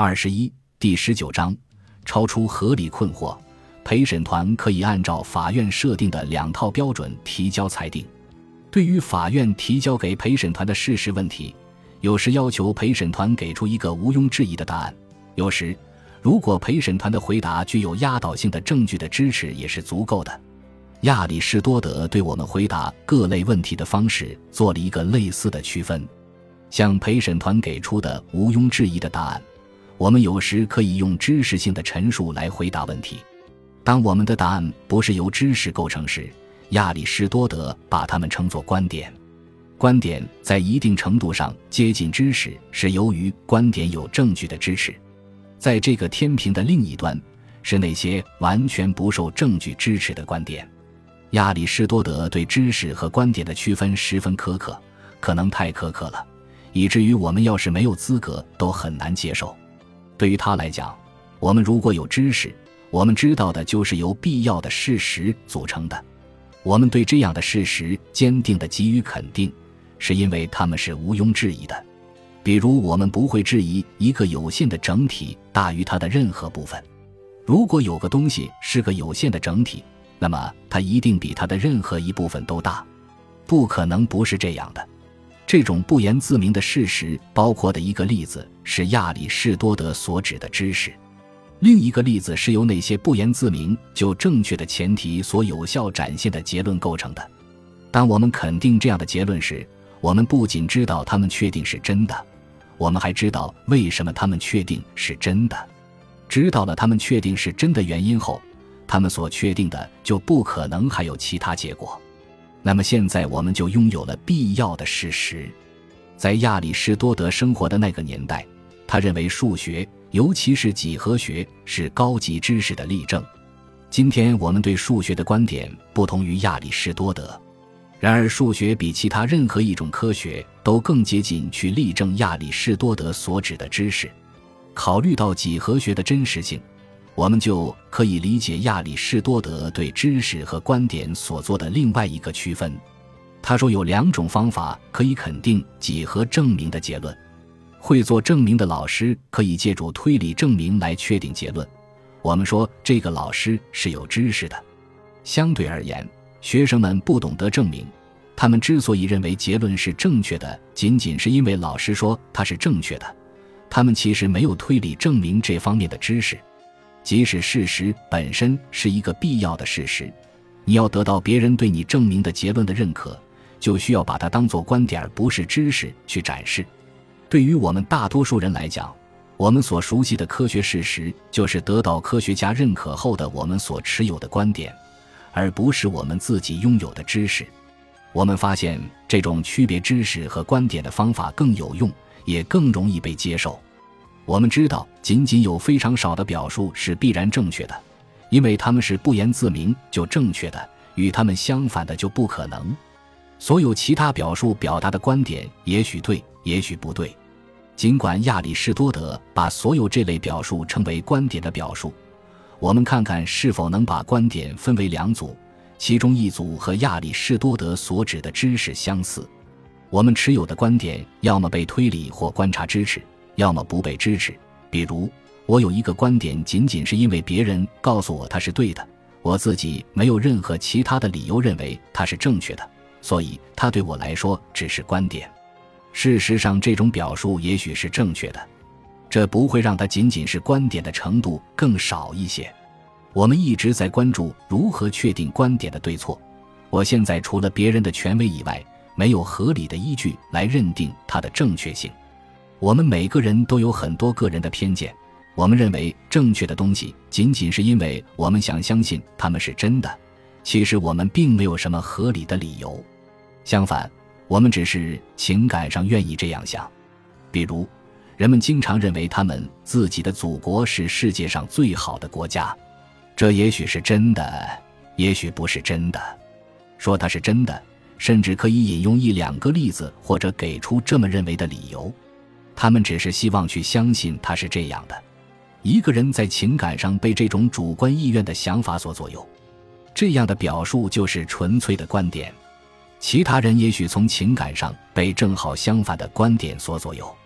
二十一第十九章，超出合理困惑。陪审团可以按照法院设定的两套标准提交裁定。对于法院提交给陪审团的事实问题，有时要求陪审团给出一个毋庸置疑的答案；有时，如果陪审团的回答具有压倒性的证据的支持，也是足够的。亚里士多德对我们回答各类问题的方式做了一个类似的区分。向陪审团给出的毋庸置疑的答案，我们有时可以用知识性的陈述来回答问题。当我们的答案不是由知识构成时，亚里士多德把它们称作观点。观点在一定程度上接近知识，是由于观点有证据的支持。在这个天平的另一端，是那些完全不受证据支持的观点。亚里士多德对知识和观点的区分十分苛刻，可能太苛刻了，以至于我们要是没有资格都很难接受。对于他来讲，我们如果有知识。我们知道的就是由必要的事实组成的，我们对这样的事实坚定地给予肯定，是因为他们是毋庸置疑的。比如，我们不会质疑一个有限的整体大于它的任何部分。如果有个东西是个有限的整体，那么它一定比它的任何一部分都大，不可能不是这样的。这种不言自明的事实包括的一个例子是亚里士多德所指的知识。另一个例子是由那些不言自明就正确的前提所有效展现的结论构成的。当我们肯定这样的结论时，我们不仅知道他们确定是真的，我们还知道为什么他们确定是真的。知道了他们确定是真的原因后，他们所确定的就不可能还有其他结果。那么现在我们就拥有了必要的事实。在亚里士多德生活的那个年代，他认为数学。尤其是几何学是高级知识的例证。今天我们对数学的观点不同于亚里士多德，然而数学比其他任何一种科学都更接近去例证亚里士多德所指的知识。考虑到几何学的真实性，我们就可以理解亚里士多德对知识和观点所做的另外一个区分。他说有两种方法可以肯定几何证明的结论。会做证明的老师可以借助推理证明来确定结论。我们说这个老师是有知识的。相对而言，学生们不懂得证明。他们之所以认为结论是正确的，仅仅是因为老师说它是正确的。他们其实没有推理证明这方面的知识。即使事实本身是一个必要的事实，你要得到别人对你证明的结论的认可，就需要把它当做观点而不是知识去展示。对于我们大多数人来讲，我们所熟悉的科学事实就是得到科学家认可后的我们所持有的观点，而不是我们自己拥有的知识。我们发现这种区别知识和观点的方法更有用，也更容易被接受。我们知道，仅仅有非常少的表述是必然正确的，因为他们是不言自明就正确的，与他们相反的就不可能。所有其他表述表达的观点也许对，也许不对。尽管亚里士多德把所有这类表述称为观点的表述，我们看看是否能把观点分为两组，其中一组和亚里士多德所指的知识相似。我们持有的观点要么被推理或观察支持，要么不被支持。比如，我有一个观点，仅仅是因为别人告诉我它是对的，我自己没有任何其他的理由认为它是正确的。所以，它对我来说只是观点。事实上，这种表述也许是正确的，这不会让它仅仅是观点的程度更少一些。我们一直在关注如何确定观点的对错。我现在除了别人的权威以外，没有合理的依据来认定它的正确性。我们每个人都有很多个人的偏见。我们认为正确的东西，仅仅是因为我们想相信它们是真的。其实我们并没有什么合理的理由，相反，我们只是情感上愿意这样想。比如，人们经常认为他们自己的祖国是世界上最好的国家，这也许是真的，也许不是真的。说它是真的，甚至可以引用一两个例子，或者给出这么认为的理由。他们只是希望去相信它是这样的。一个人在情感上被这种主观意愿的想法所左右。这样的表述就是纯粹的观点，其他人也许从情感上被正好相反的观点所左右。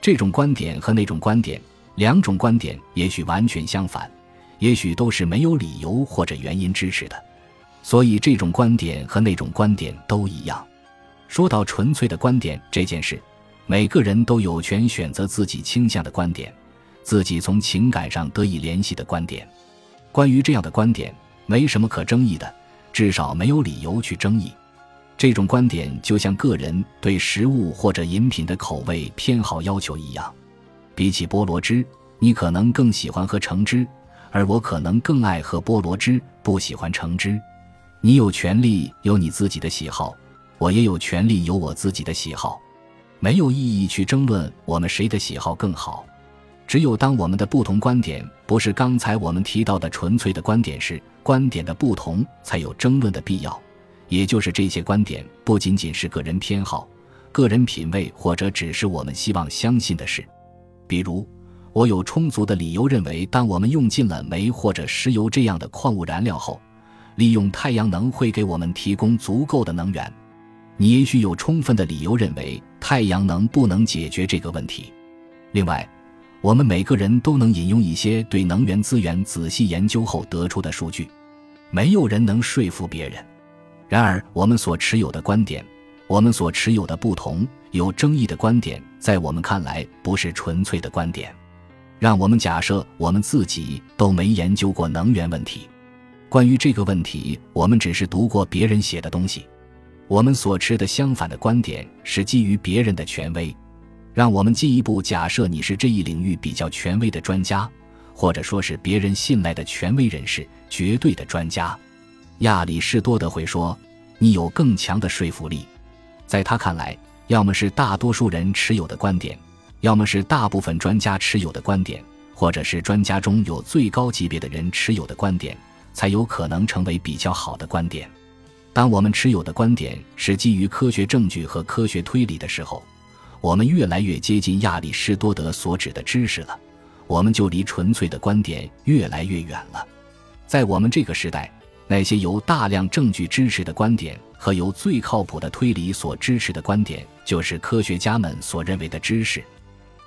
这种观点和那种观点，两种观点也许完全相反，也许都是没有理由或者原因支持的。所以，这种观点和那种观点都一样。说到纯粹的观点这件事，每个人都有权选择自己倾向的观点，自己从情感上得以联系的观点。关于这样的观点，没什么可争议的，至少没有理由去争议。这种观点就像个人对食物或者饮品的口味偏好要求一样。比起菠萝汁，你可能更喜欢喝橙汁，而我可能更爱喝菠萝汁，不喜欢橙汁。你有权利有你自己的喜好，我也有权利有我自己的喜好，没有意义去争论我们谁的喜好更好。只有当我们的不同观点不是刚才我们提到的纯粹的观点时，观点的不同才有争论的必要。也就是这些观点不仅仅是个人偏好、个人品味，或者只是我们希望相信的事。比如，我有充足的理由认为，当我们用尽了煤或者石油这样的矿物燃料后，利用太阳能会给我们提供足够的能源。你也许有充分的理由认为太阳能不能解决这个问题。另外，我们每个人都能引用一些对能源资源仔细研究后得出的数据。没有人能说服别人。然而，我们所持有的观点，我们所持有的不同、有争议的观点，在我们看来不是纯粹的观点。让我们假设我们自己都没研究过能源问题。关于这个问题，我们只是读过别人写的东西。我们所持的相反的观点是基于别人的权威。让我们进一步假设你是这一领域比较权威的专家，或者说是别人信赖的权威人士、绝对的专家。亚里士多德会说：“你有更强的说服力。”在他看来，要么是大多数人持有的观点，要么是大部分专家持有的观点，或者是专家中有最高级别的人持有的观点。才有可能成为比较好的观点。当我们持有的观点是基于科学证据和科学推理的时候，我们越来越接近亚里士多德所指的知识了，我们就离纯粹的观点越来越远了。在我们这个时代，那些由大量证据支持的观点和由最靠谱的推理所支持的观点，就是科学家们所认为的知识，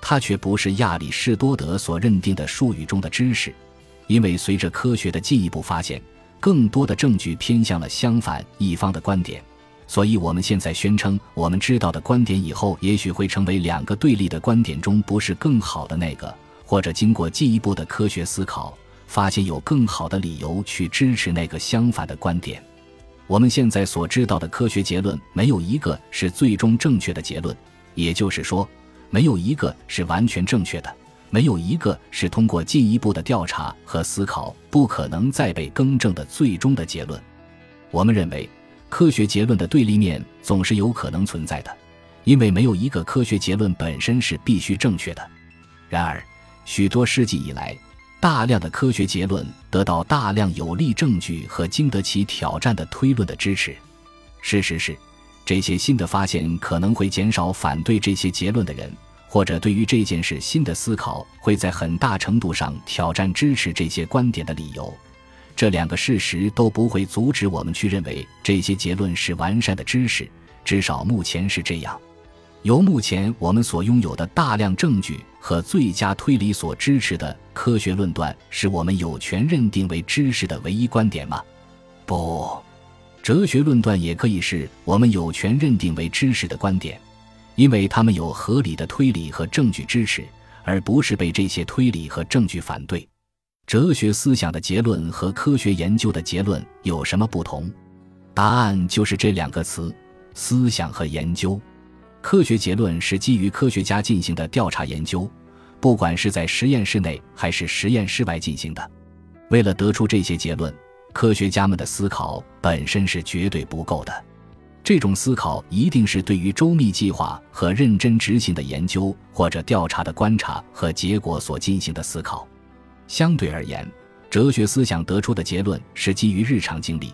它却不是亚里士多德所认定的术语中的知识。因为随着科学的进一步发现，更多的证据偏向了相反一方的观点，所以我们现在宣称我们知道的观点以后，也许会成为两个对立的观点中不是更好的那个，或者经过进一步的科学思考，发现有更好的理由去支持那个相反的观点。我们现在所知道的科学结论没有一个是最终正确的结论，也就是说，没有一个是完全正确的。没有一个是通过进一步的调查和思考不可能再被更正的最终的结论。我们认为，科学结论的对立面总是有可能存在的，因为没有一个科学结论本身是必须正确的。然而，许多世纪以来，大量的科学结论得到大量有力证据和经得起挑战的推论的支持。事实是，这些新的发现可能会减少反对这些结论的人。或者对于这件事新的思考，会在很大程度上挑战支持这些观点的理由。这两个事实都不会阻止我们去认为这些结论是完善的知识，至少目前是这样。由目前我们所拥有的大量证据和最佳推理所支持的科学论断，是我们有权认定为知识的唯一观点吗？不，哲学论断也可以是我们有权认定为知识的观点。因为他们有合理的推理和证据支持，而不是被这些推理和证据反对。哲学思想的结论和科学研究的结论有什么不同？答案就是这两个词：思想和研究。科学结论是基于科学家进行的调查研究，不管是在实验室内还是实验室外进行的。为了得出这些结论，科学家们的思考本身是绝对不够的。这种思考一定是对于周密计划和认真执行的研究或者调查的观察和结果所进行的思考。相对而言，哲学思想得出的结论是基于日常经历，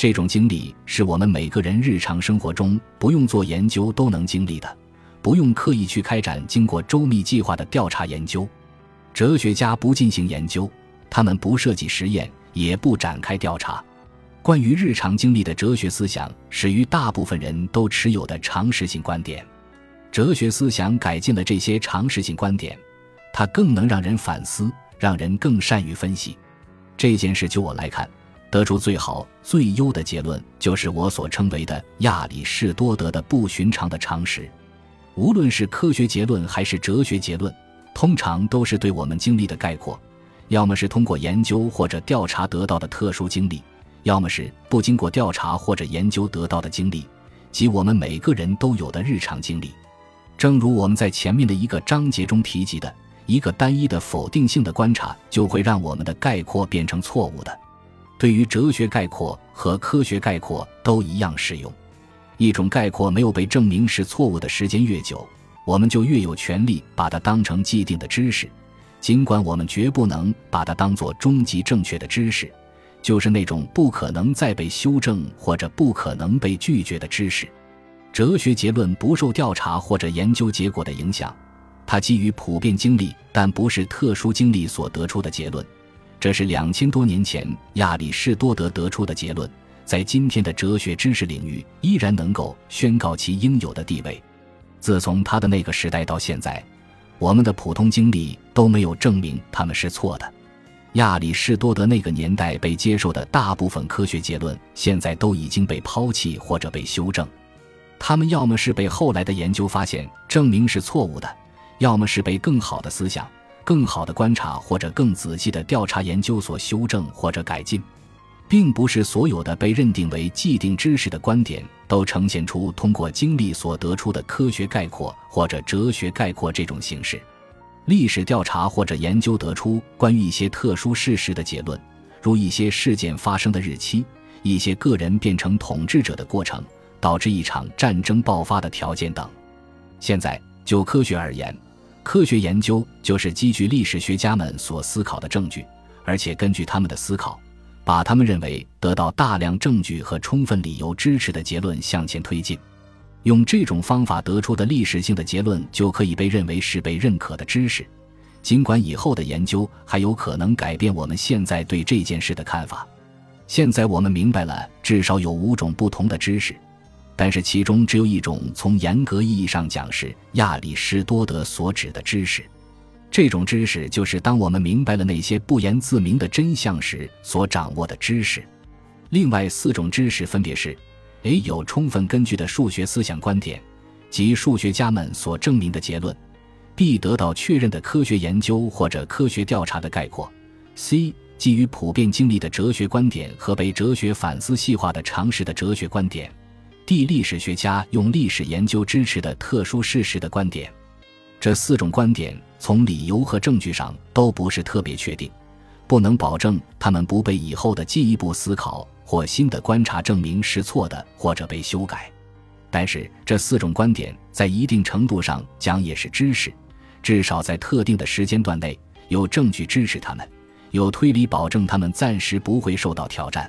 这种经历是我们每个人日常生活中不用做研究都能经历的，不用刻意去开展经过周密计划的调查研究。哲学家不进行研究，他们不设计实验，也不展开调查。关于日常经历的哲学思想，始于大部分人都持有的常识性观点。哲学思想改进了这些常识性观点，它更能让人反思，让人更善于分析。这件事就我来看，得出最好、最优的结论，就是我所称为的亚里士多德的不寻常的常识。无论是科学结论还是哲学结论，通常都是对我们经历的概括，要么是通过研究或者调查得到的特殊经历，要么是不经过调查或者研究得到的经历，即我们每个人都有的日常经历。正如我们在前面的一个章节中提及的，一个单一的否定性的观察就会让我们的概括变成错误的。对于哲学概括和科学概括都一样适用。一种概括没有被证明是错误的时间越久，我们就越有权利把它当成既定的知识，尽管我们绝不能把它当作终极正确的知识，就是那种不可能再被修正或者不可能被拒绝的知识。哲学结论不受调查或者研究结果的影响，它基于普遍经历，但不是特殊经历所得出的结论。这是两千多年前亚里士多德得出的结论，在今天的哲学知识领域依然能够宣告其应有的地位。自从他的那个时代到现在，我们的普通经历都没有证明他们是错的。亚里士多德那个年代被接受的大部分科学结论，现在都已经被抛弃或者被修正。他们要么是被后来的研究发现证明是错误的，要么是被更好的思想、更好的观察或者更仔细的调查研究所修正或者改进。并不是所有的被认定为既定知识的观点都呈现出通过经历所得出的科学概括或者哲学概括这种形式。历史调查或者研究得出关于一些特殊事实的结论，如一些事件发生的日期、一些个人变成统治者的过程。导致一场战争爆发的条件等。现在就科学而言，科学研究就是基于历史学家们所思考的证据，而且根据他们的思考，把他们认为得到大量证据和充分理由支持的结论向前推进。用这种方法得出的历史性的结论就可以被认为是被认可的知识，尽管以后的研究还有可能改变我们现在对这件事的看法。现在我们明白了，至少有五种不同的知识。但是其中只有一种，从严格意义上讲是亚里士多德所指的知识。这种知识就是当我们明白了那些不言自明的真相时所掌握的知识。另外四种知识分别是：a 有充分根据的数学思想观点及数学家们所证明的结论；b 得到确认的科学研究或者科学调查的概括；c 基于普遍经历的哲学观点和被哲学反思细化的常识的哲学观点。地历史学家用历史研究支持的特殊事实的观点，这四种观点从理由和证据上都不是特别确定，不能保证他们不被以后的进一步思考或新的观察证明是错的或者被修改。但是这四种观点在一定程度上讲也是知识，至少在特定的时间段内有证据支持他们，有推理保证他们暂时不会受到挑战。